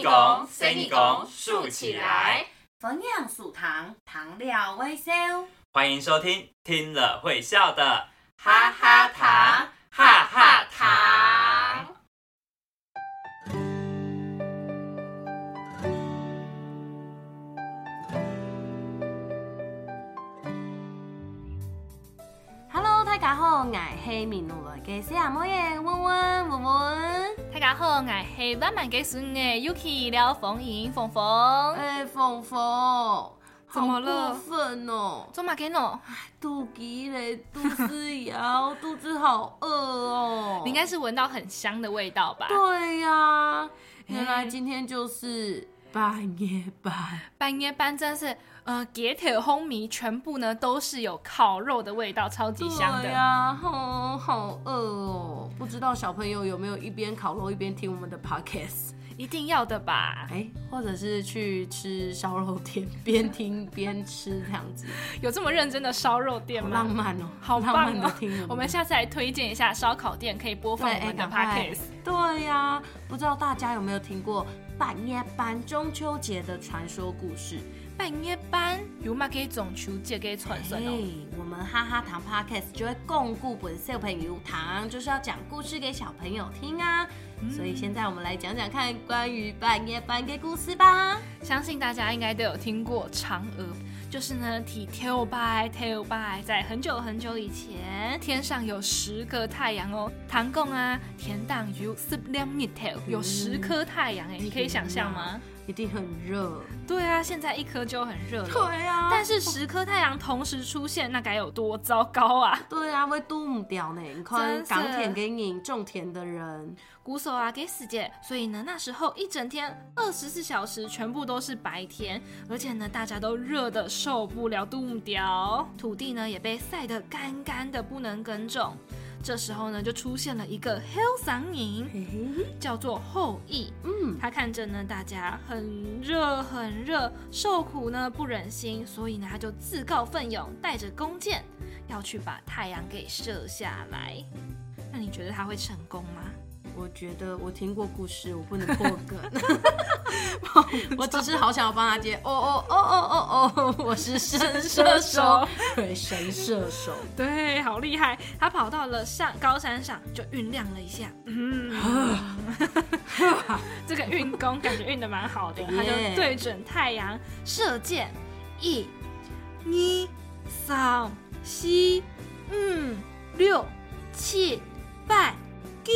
你讲，生你讲，竖起来，分享素糖，糖料微笑，欢迎收听，听了会笑的哈哈糖，哈哈糖。Hello，大家好，我是闽南嘅小阿妹嘅温温文文。大家好，我是万万嘅孙的 Yuki 廖凤英凤凤。哎，凤凤，怎么了好过分哦！做嘛给喏？肚子嘞，肚子摇，肚子好饿哦。你应该是闻到很香的味道吧？对呀、原来今天就是半夜班。半夜班真是呃，铁铁烘米全部呢都是有烤肉的味道，超级香的。对呀、好好饿哦！不知道小朋友有没有一边烤肉一边听我们的 podcast？一定要的吧？哎，或者是去吃烧肉店，边听边吃这样子，有这么认真的烧肉店吗？浪漫哦，好棒哦漫的听！我们下次来推荐一下烧烤店，可以播放对，我们的 podcast。对呀、不知道大家有没有听过半夜班中秋节的传说故事？半夜班有嘛给中秋节给传说哎哦。，我们哈哈糖 podcast 就会共顾本小朋友糖，就是要讲故事给小朋友听啊。所以现在我们来讲讲看关于半夜班的故事吧。相信大家应该都有听过嫦娥，就是呢提 tail by tail by，在很久很久以前，天上有十个太阳哦。唐贡啊，田荡有十两日头，有十颗太阳哎，你可以想象吗？一定很热。对啊，现在一颗就很热了。对啊但是十颗太阳同时出现，那该有多糟糕啊！对啊，会冻唔掉呢。你看港田给你种田的人，鼓手啊，给死姐，所以呢，那时候一整天二十四小时全部都是白天，而且呢，大家都热的受不了，冻掉，土地呢也被晒得干干的，不能耕种。这时候呢，就出现了一个黑嗓音，叫做后羿。嗯，他看着呢，大家很热很热，受苦呢不忍心，所以呢，他就自告奋勇，带着弓箭要去把太阳给射下来。那你觉得他会成功吗？我觉得我听过故事，我不能破梗。我只是好想要帮他接。哦哦哦哦哦哦，我是神射手，对，神射手。对，好厉害！他跑到了上高山上，就酝酿了一下，嗯，这个运功感觉运的蛮好的，他就耶对准太阳射箭，一、二、三、四、五、六、七、八、九、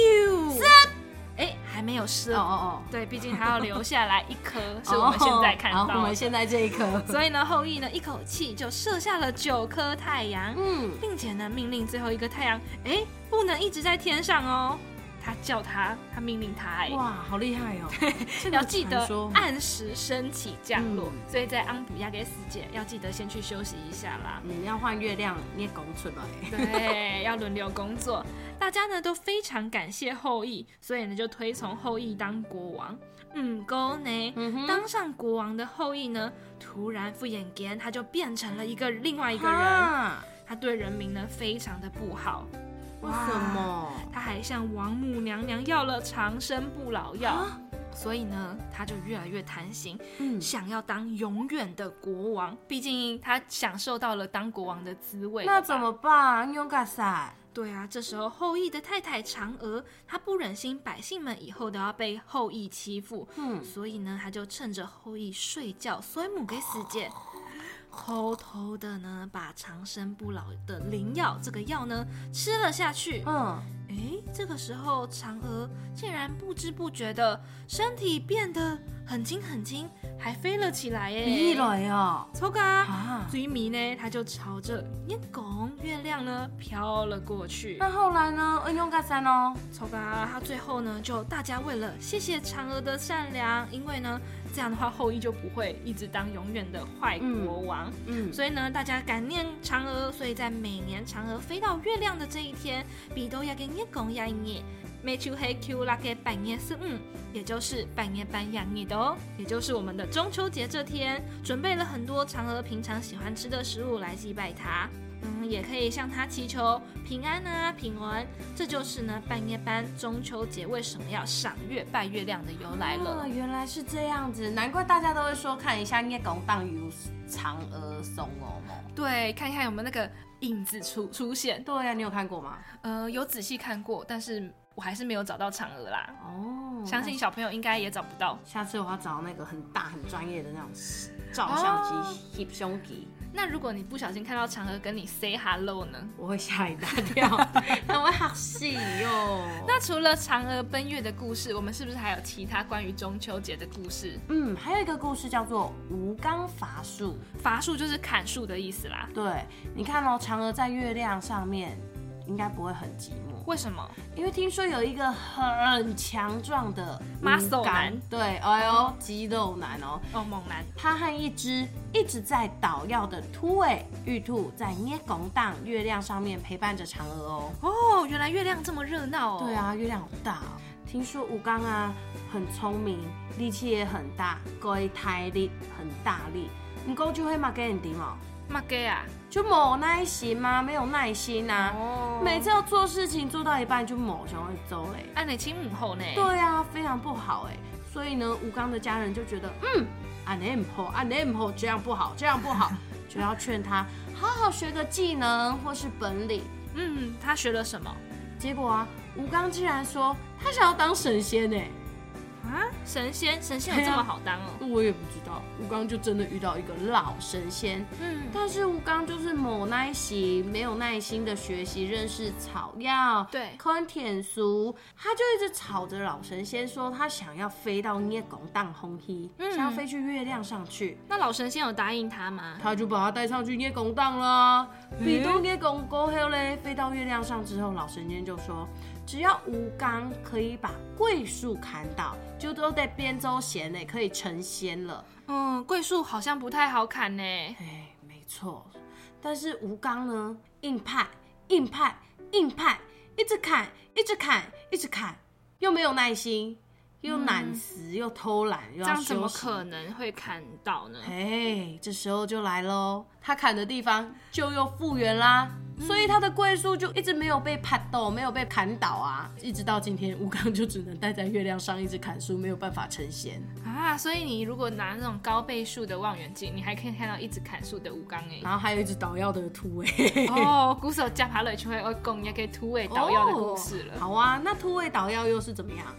还没有射哦哦对，毕竟还要留下来一颗，哦，是我们现在看到的。我们现在这一颗。所以呢，后羿呢一口气就射下了九颗太阳，嗯，并且呢命令最后一个太阳，哎，不能一直在天上哦。他叫他，他命令他，哎，哇，好厉害哦！要记得按时升起降落。嗯所以在安补亚给死姐要记得先去休息一下啦。你要换月亮，你也拱出来。对，要轮流工作。大家呢都非常感谢后羿，所以呢就推崇后羿当国王。嗯，够呢。嗯当上国王的后羿呢，突然敷衍间，他就变成了一个另外一个人。他对人民呢非常的不好，为什么？他还向王母娘娘要了长生不老药，啊所以呢他就越来越贪心，嗯，想要当永远的国王。毕竟他享受到了当国王的滋味。那怎么？办？勇敢赛。对啊，这时候后羿的太太嫦娥，她不忍心百姓们以后都要被后羿欺负，嗯，所以呢，她就趁着后羿睡觉，所以母给死姐，偷偷的呢把长生不老的灵药这个药呢吃了下去。嗯，哎，这个时候嫦娥竟然不知不觉的身体变得很轻很轻，还飞了起来耶！飞来哦。抽嘎！啊，追迷呢，他就朝着月拱月亮呢飘了过去。那后来呢？恩勇敢赛呢？抽嘎，他最后呢，就大家为了谢谢嫦娥的善良，因为呢，这样的话后羿就不会一直当永远的坏国王。嗯，所以呢，大家感念嫦娥，所以在每年嫦娥飞到月亮的这一天，比都要跟月拱呀耶。每秋黑 Q 拉给半夜四嗯，也就是半夜半养你的哦，也就是我们的中秋节这天，准备了很多嫦娥平常喜欢吃的食物来祭拜她。嗯，也可以向他祈求平安啊、平安。这就是呢半夜班中秋节为什么要赏月拜月亮的由来了。啊，原来是这样子，难怪大家都会说看一下聂公荡有嫦娥松哦嘛。对，看一看有没有那个影子出出现。对呀、你有看过吗？呃，有仔细看过，但是我还是没有找到嫦娥啦。哦，相信小朋友应该也找不到。下次我要找那个很大很专业的那种照相哦机、翕相机，那如果你不小心看到嫦娥跟你 say hello 呢？我会吓一大跳，那我好戏哟。那除了嫦娥奔月的故事，我们是不是还有其他关于中秋节的故事？嗯，还有一个故事叫做吴刚伐树。伐树就是砍树的意思啦。对，你看哦，嫦娥在月亮上面应该不会很寂寞。为什么？因为听说有一个很强壮的 Muscle 男对，哎呦，肌肉男哦，哦，猛男。他和一只一直在捣药的秃尾玉兔在捏拱荡月亮上面陪伴着嫦娥哦。哦，原来月亮这么热闹哦。对，啊，月亮好大哦。听说吴刚啊很聪明，力气也很大，龟胎力很大力。不过就会嘛给人敌嘛，马给啊。就没耐心吗，没有耐心啊。哦每次要做事情做到一半就某就会走嘞。按你亲母后呢？对啊，非常不好哎。所以呢，吴刚的家人就觉得，嗯，啊你唔好，啊你唔好，这样不好，这样不好，就要劝他好好学个技能或是本领。嗯，他学了什么结果啊，吴刚竟然说他想要当神仙哎。啊？神仙，神仙有这么好当哦？我也不知道，吴刚就真的遇到一个老神仙，嗯，但是吴刚就是某耐心，没有耐心的学习认识草药，对看天书，他就一直吵着老神仙说他想要飞到聂拱荡红黑，嗯想要飞去月亮上去，那老神仙有答应他吗？他就把他带上去聂拱荡了。比东聂拱过后嘞，飞到月亮上之后，老神仙就说，只要吴刚可以把桂树砍倒，就都在边州县内，可以成仙了。嗯，桂树好像不太好砍呢。哎，没错，但是吴刚呢，硬派、硬派、硬派，一直砍，一直砍，一直砍，又没有耐心，又懒死，又偷懒，这样怎么。可能会砍到呢？哎，这时候就来喽，他砍的地方就又复原啦，所以他的桂树就一直没有被拍倒，没有被砍倒啊，一直到今天，吴刚就只能待在月亮上一直砍树，没有办法成仙。啊，所以你如果拿那种高倍数的望远镜，你还可以看到一直砍树的吴刚哎。然后还有一只捣药的秃尾。哦，鼓手加爬了就会哦讲也可以突围捣药的故事了。好啊，那秃尾捣药又是怎么样？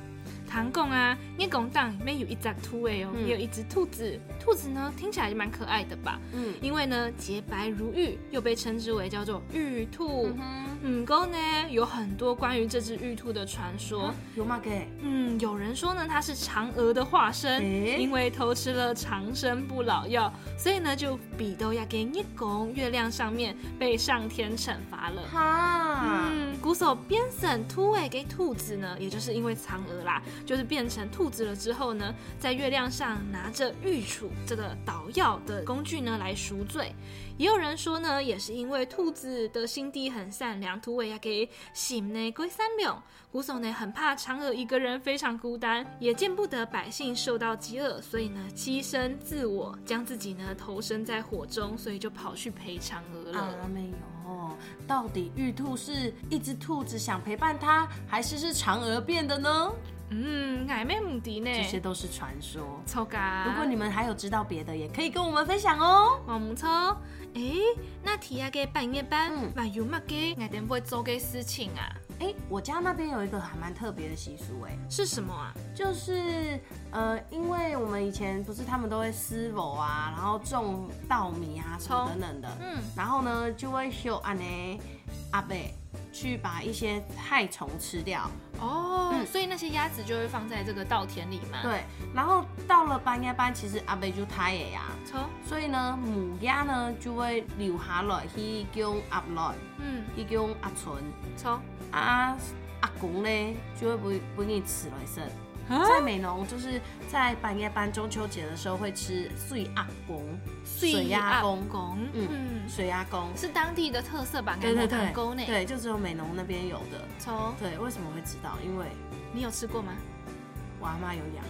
唐贡啊，叶公档里面有一只兔尾哦，也有一只兔子。兔子呢，听起来就蛮可爱的吧？嗯因为呢，洁白如玉，又被称之为叫做玉兔。嗯哼，嗯，沟呢有很多关于这只玉兔的传说。有吗？给嗯，有人说呢，它是嫦娥的化身，因为偷吃了长生不老药，所以呢就比都要给叶公月亮上面被上天惩罚了。哈，嗯，鼓手编审突尾给兔子呢，也就是因为嫦娥啦，就是变成兔子了之后呢，在月亮上拿着玉杵这个捣药的工具呢来赎罪。也有人说呢，也是因为兔子的心地很善良，土尾要给醒呢归三两。鼓手呢很怕嫦娥一个人非常孤单，也见不得百姓受到饥饿，所以呢牺牲自我，将自己呢投身在火中，所以就跑去陪嫦娥了。啊，没有，到底玉兔是一只兔子想陪伴他，还是是嫦娥变的呢？嗯，矮妹母迪呢？这些都是传说。抽嘎。如果你们还有知道别的，也可以跟我们分享哦。我们抽，诶，那提亚给半夜班嗯，那有乜嘅？我点会做嘅事情啊？哎，我家那边有一个还蛮特别的习俗，哎，是什么啊？就是呃，因为我们以前不是他们都会施否啊，然后种稻米啊什么等等的，嗯，然后呢就会修安呢阿贝去把一些害虫吃掉。哦，嗯所以那些鸭子就会放在这个稻田里嘛？，对，然后到了半夜班，其实阿贝就胎的呀，抽，所以呢母鸭呢就会留下来去叫阿来，嗯，去叫阿存，抽，啊阿公呢就会不不给你吃来生。啊在美浓，就是在半夜班中秋节的时候会吃碎鸭公、水鸭公、公，嗯嗯，水鸭公。是当地的特色吧？对对对，对，就只有美浓那边有的。从，对，为什么会知道？因为你有吃过吗？我阿妈有养。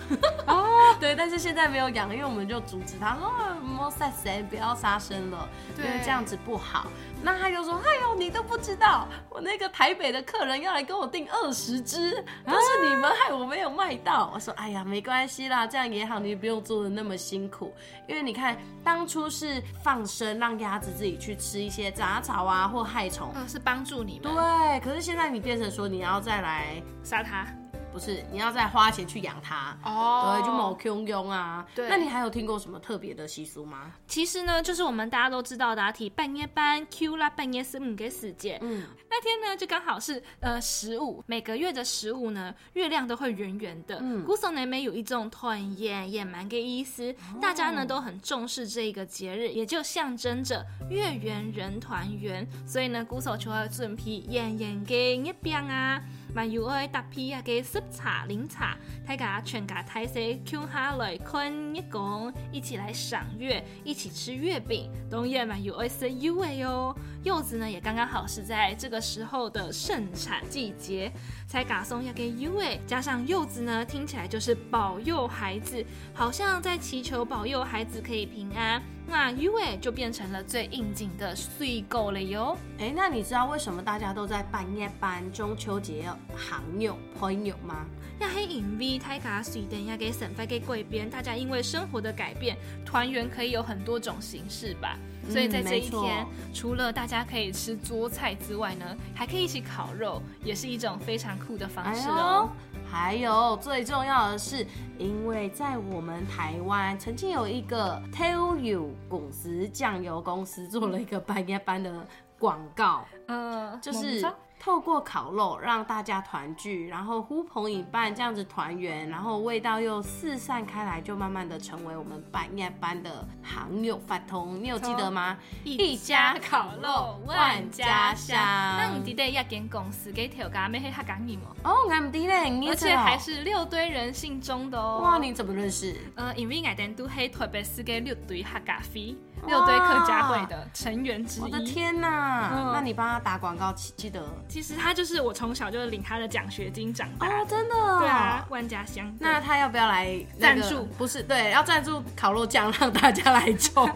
哦，对，但是现在没有养，因为我们就阻止他说莫塞谁不要杀生了，因为这样子不好。那他就说：“哎呦，你都不知道，我那个台北的客人要来跟我订二十只，都是你们害我没有卖到。”我说：“哎呀，没关系啦，这样也好，你不用做的那么辛苦。因为你看，当初是放生，让鸭子自己去吃一些杂草啊或害虫，嗯，是帮助你们。对，可是现在你变成说你要再来杀它。”不是，你要再花钱去养它哦，对，就某 Q 庸啊。对，那你还有听过什么特别的习俗吗？其实呢，就是我们大家都知道的，提半夜班 Q 啦，半夜是五给时间。嗯，那天呢，就刚好是呃十五，每个月的十五呢，月亮都会圆圆的。嗯，古松南美有一种团圆也蛮个意思，大家呢都很重视这个节日，也就象征着月圆人团圆。所以呢，古手就要准备圆圆给一边啊。蛮有爱搭配啊个食茶、饮茶，大家全家大小坐下来看一讲，一起来赏月，一起吃月饼，当然蛮有爱食柚的哟。柚子呢也刚刚好是在这个时候的盛产季节，才嘎送要给柚诶，加上柚子呢，听起来就是保佑孩子，好像在祈求保佑孩子可以平安。那 U 诶就变成了最应景的睡狗了哟。哎，那你知道为什么大家都在半夜办中秋节行友朋友吗？要黑影 V 太卡水等要给省费给贵边，大家因为生活的改变，团圆可以有很多种形式吧。所以在这一天，除了大家可以吃桌菜之外呢，还可以一起烤肉，也是一种非常酷的方式哦。还有最重要的是，因为在我们台湾曾经有一个 Tell You 公司酱油公司做了一个半夜班的广告，嗯，就是。透过烤肉让大家团聚，然后呼朋引伴这样子团圆，然后味道又四散开来，就慢慢的成为我们半夜班的行友饭通。你有记得吗？一家烤肉万家香。那你记得一间公司给条家咩？黑客讲你吗？哦，我唔记得，而且还是六堆人信中的哦。哇，你怎么认识？呃，因为我哋都系特别是给六堆客家飞。六堆客家会的成员之一。我的天哪！那你帮他打广告，记得。其实他就是我从小就是领他的奖学金长大。哦，真的。对啊，万家香。那他要不要来赞助？不是，对，要赞助烤肉酱，让大家来抽。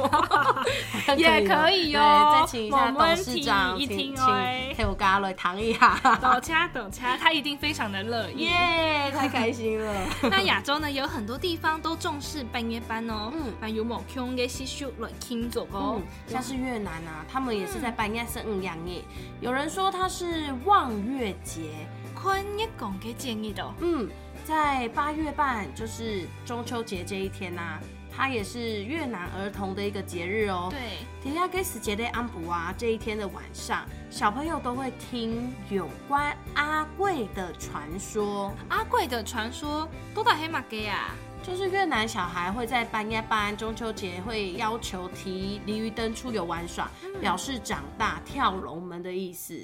也可以哦。再请一下董事长，请请陪我家来谈一下。等掐等掐，他一定非常的乐意。耶，太开心了。那亚洲呢，有很多地方都重视半夜班哦。嗯。那有某 Q 嘅习俗来听。嗯，像是越南啊，他们也是在半夜生五羊夜。有人说他是望月节，坤一讲给建议的。嗯，在八月半，就是中秋节这一天呐，它也是越南儿童的一个节日哦。对，底下给死节的安补啊，这一天的晚上，小朋友都会听有关阿贵的传说。阿贵的传说多大黑马给啊。就是越南小孩会在半夜班中秋节会要求提鲤鱼灯出游玩耍，表示长大跳龙门的意思。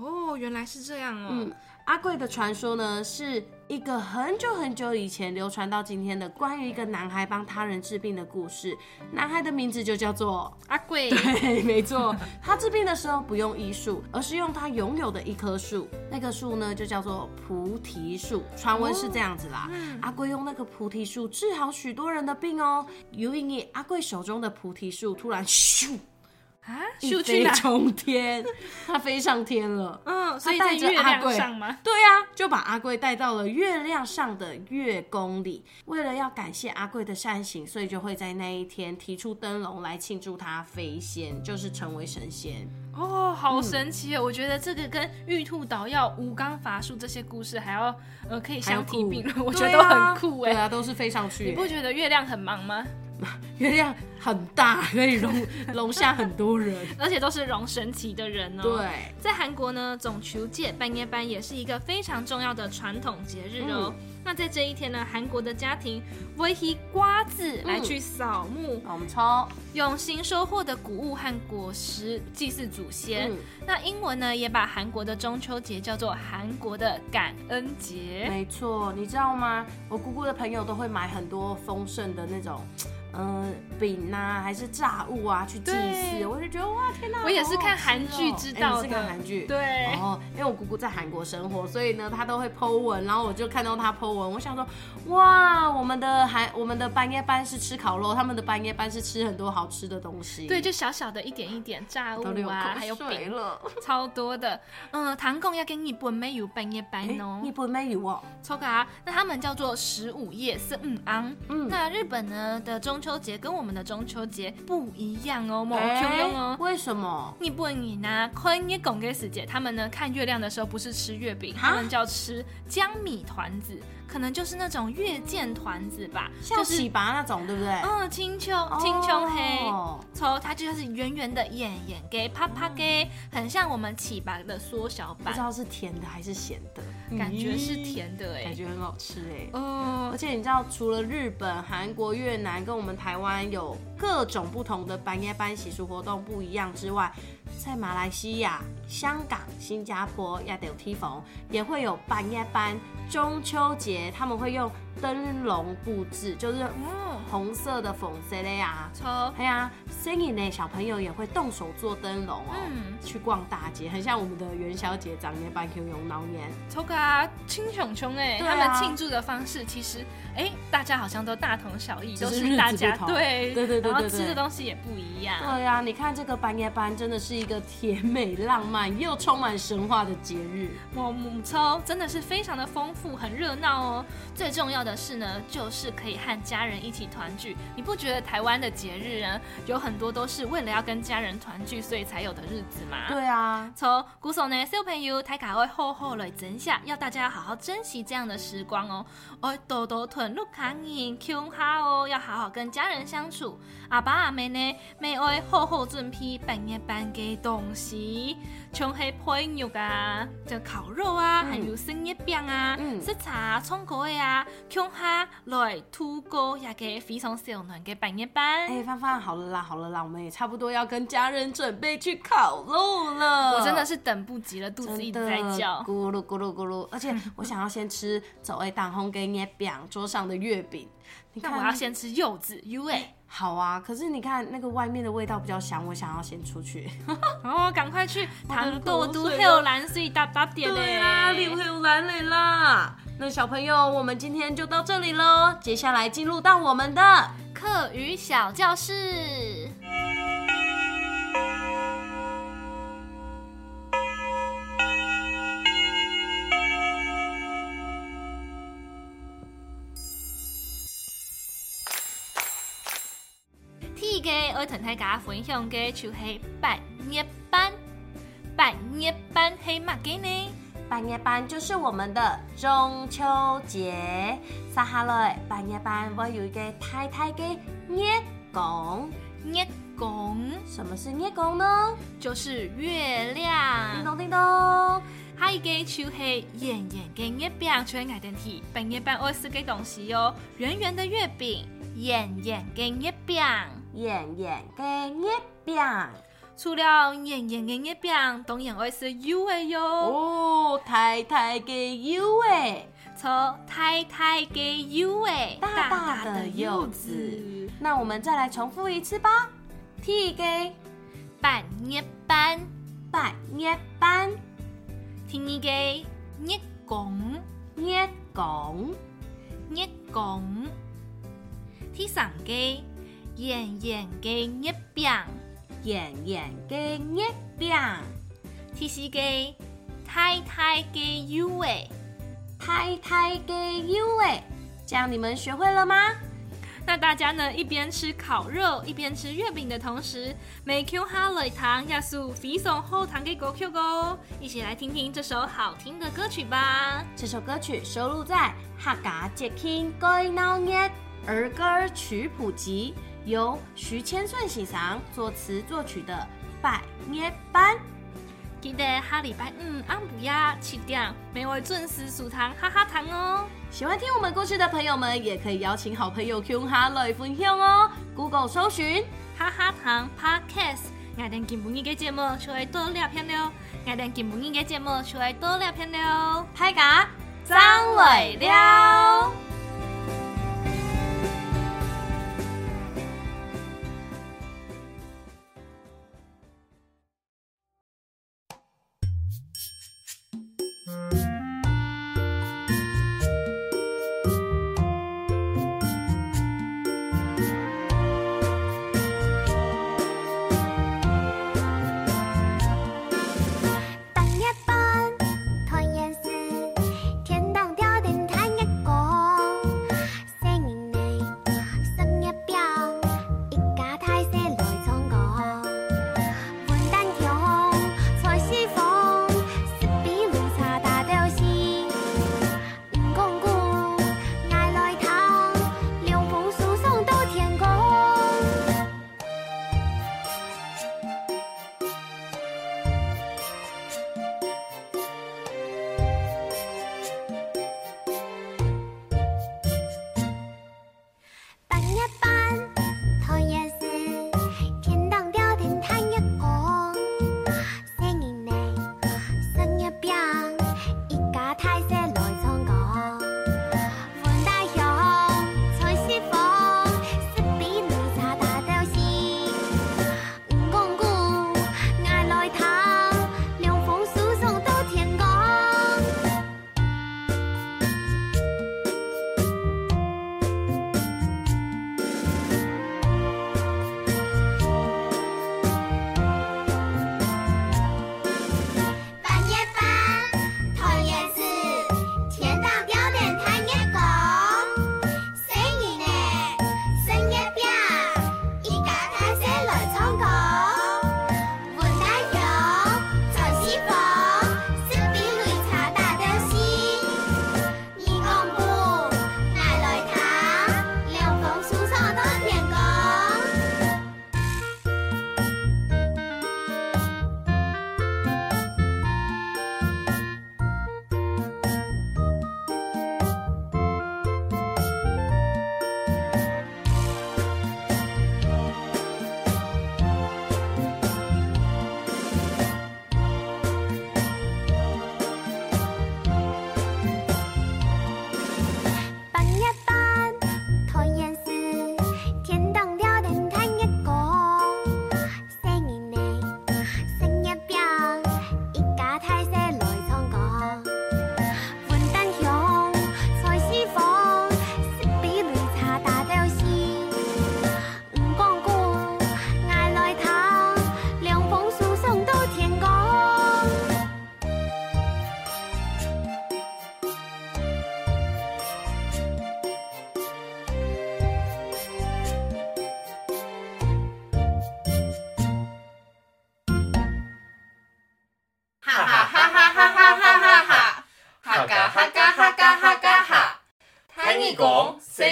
哦，原来是这样哦。嗯，阿贵的传说呢，是一个很久很久以前流传到今天的关于一个男孩帮他人治病的故事。男孩的名字就叫做阿贵。对，没错。他治病的时候不用医术，而是用他拥有的一棵树。那棵树呢，就叫做菩提树。传闻是这样子啦。阿贵用那个菩提树治好许多人的病哦。有一年，阿贵手中的菩提树突然咻。啊！一飞冲天，他飞上天了。嗯，所以带着阿贵上吗？对呀，就把阿贵带到了月亮上的月宫里。为了要感谢阿贵的善行，所以就会在那一天提出灯笼来庆祝他飞仙，就是成为神仙。哦，好神奇哦！我觉得这个跟玉兔捣药、吴刚伐树这些故事还要呃可以相提并论，我觉得都很酷哎。对啊，都是飞上去。你不觉得月亮很忙吗？月亮很大，可以容 容下很多人，而且都是容神奇的人哦。对，在韩国呢，总求界半夜班也是一个非常重要的传统节日哦。那在这一天呢，韩国的家庭会以瓜子来去扫墓，我们抽用新收获的谷物和果实祭祀祖先。那英文呢，也把韩国的中秋节叫做韩国的感恩节。没错，你知道吗？我姑姑的朋友都会买很多丰盛的那种。嗯，饼呐、还是炸物啊去祭祀，我就觉得哇天哪！我也是看韩剧知道的哎你是看韩剧。对，然后，因为我姑姑在韩国生活，所以呢，她都会 Po 文，然后我就看到她 Po 文，我想说，哇，我们的韩我们的半夜班是吃烤肉，他们的半夜班是吃很多好吃的东西，对，就小小的一点一点炸物啊，还有水饼，了。超多的。嗯，唐贡要跟日本没有半夜班哎哦，日本没有哦，超卡，那他们叫做十五夜是嗯昂。嗯那日本呢的中秋节跟我们的中秋节不一样哦，某哎 Q 用哦。为什么？你不你呢，坤也拱给死姐，他们呢看月亮的时候不是吃月饼，他们叫吃江米团子，可能就是那种月见团子吧，像就是喜拔那种，对不对？嗯青丘青丘黑。哦抽它就是圆圆的眼眼给啪啪给，很像我们起拔的缩小版不知，道是甜的还是咸的，感觉是，甜的哎、感觉很好吃哎。嗯而，且你知道，除了日本、韩国、越南跟我们台湾有各种不同的半夜班洗漱活动不一样之外，在马来西亚、香港、新加坡、亚德梯逢也会有半夜班。中秋节他们会用灯笼布置，就是嗯，红色的粉色的呀。抽哎呀，生意呢，小朋友也会动手做灯笼哦，嗯去逛大街，很像我们的元宵节、长年班 Q 用闹年。抽个青熊熊哎，他们庆祝的方式其实哎，大家好像都大同小异，都是大家同对对对对对对然后吃的东西也不一样。对呀、你看这个半夜班真的是一个甜美浪漫又充满神话的节日。我母抽真的是非常的丰富，很热闹哦。最重要的是呢，就是可以和家人一起团聚。你不觉得台湾的节日呢，有很多都是为了要跟家人团聚，所以才有的日子吗？。对啊，从古手呢，小朋友大家会好好来整下，要大家好好珍惜这样的时光哦。哦，多多囤入卡银 Q 哈哦，要好好跟家人相处。阿爸阿妹呢，每会好好准备半夜班给东西，像是配肉啊，就烤肉啊，嗯还有生月饼啊，嗯食茶葱果的啊，Q 哈来土锅也给非常小暖嘅半夜班。哎、芳芳，好了啦，好了啦，我们也差不多要跟家人准备去烤肉了。我真的是等不及了，肚子一直在叫。咕噜咕噜咕噜，而且我想要先吃走味当红给月饼桌上的月饼。你看，那我要先吃柚子 U 哎。好啊，可是你看那个外面的味道比较香，我想要先出去。哦，赶快去糖果都口水黑蓝水大大点嘞！有蓝嘞啦。那小朋友，我们今天就到这里喽，接下来进入到我们的课余小教室。第一个我同大家分享嘅就系半夜班。半夜班係乜嘅呢？半夜班，就是我们的中秋节。撒哈嘞，半夜班我有一个太太嘅月宫。月宫什么是月宫呢？就是月亮叮。咚叮咚。还有一个就是圆圆嘅月饼，就係愛定題。半夜班愛食嘅東西哦，圓圓的月餅，圓圓嘅月餅。圆圆嘅月饼。除了圓圓嘅月餅，當然愛是柚嘅喲。哦，太太嘅柚诶。錯，太太嘅柚誒，大大的柚子。那我们再来重复一次吧。第一个半夜班，半夜班，第二個月宮，月宫。月宮。第三個圓圓嘅月饼，圆圆嘅月饼。第四個太太嘅柚誒。太太嘅柚诶。这样你们学会了吗？那大家呢一边吃烤肉一边吃月饼的同时，每 Q 哈雷糖亚素非送后糖给狗 Q 狗，一起来听听这首好听的歌曲吧。这首歌曲收录在《客家节庆改闹热儿歌曲谱集》，由徐千顺喜赏作词作曲的《拜年班》。记得下礼拜五暗不呀七点，每位准时收糖哈哈糖哦。喜欢听我们故事的朋友们，也可以邀请好朋友 Q 哈来分享哦。Google 搜寻哈哈糖 Podcast，我哋今本日嘅節目就會多聊片了，我哋今本日嘅節目就會多聊片了。拍嘎张伟了。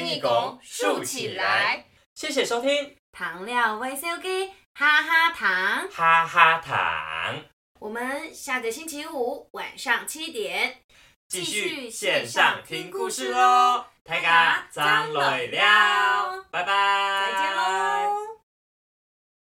拱，随你拱，竖起来。谢谢收听，糖料微笑给哈哈糖，哈哈糖，我们下个星期五晚上七点继续线上听故事喽。大家张磊了，拜拜。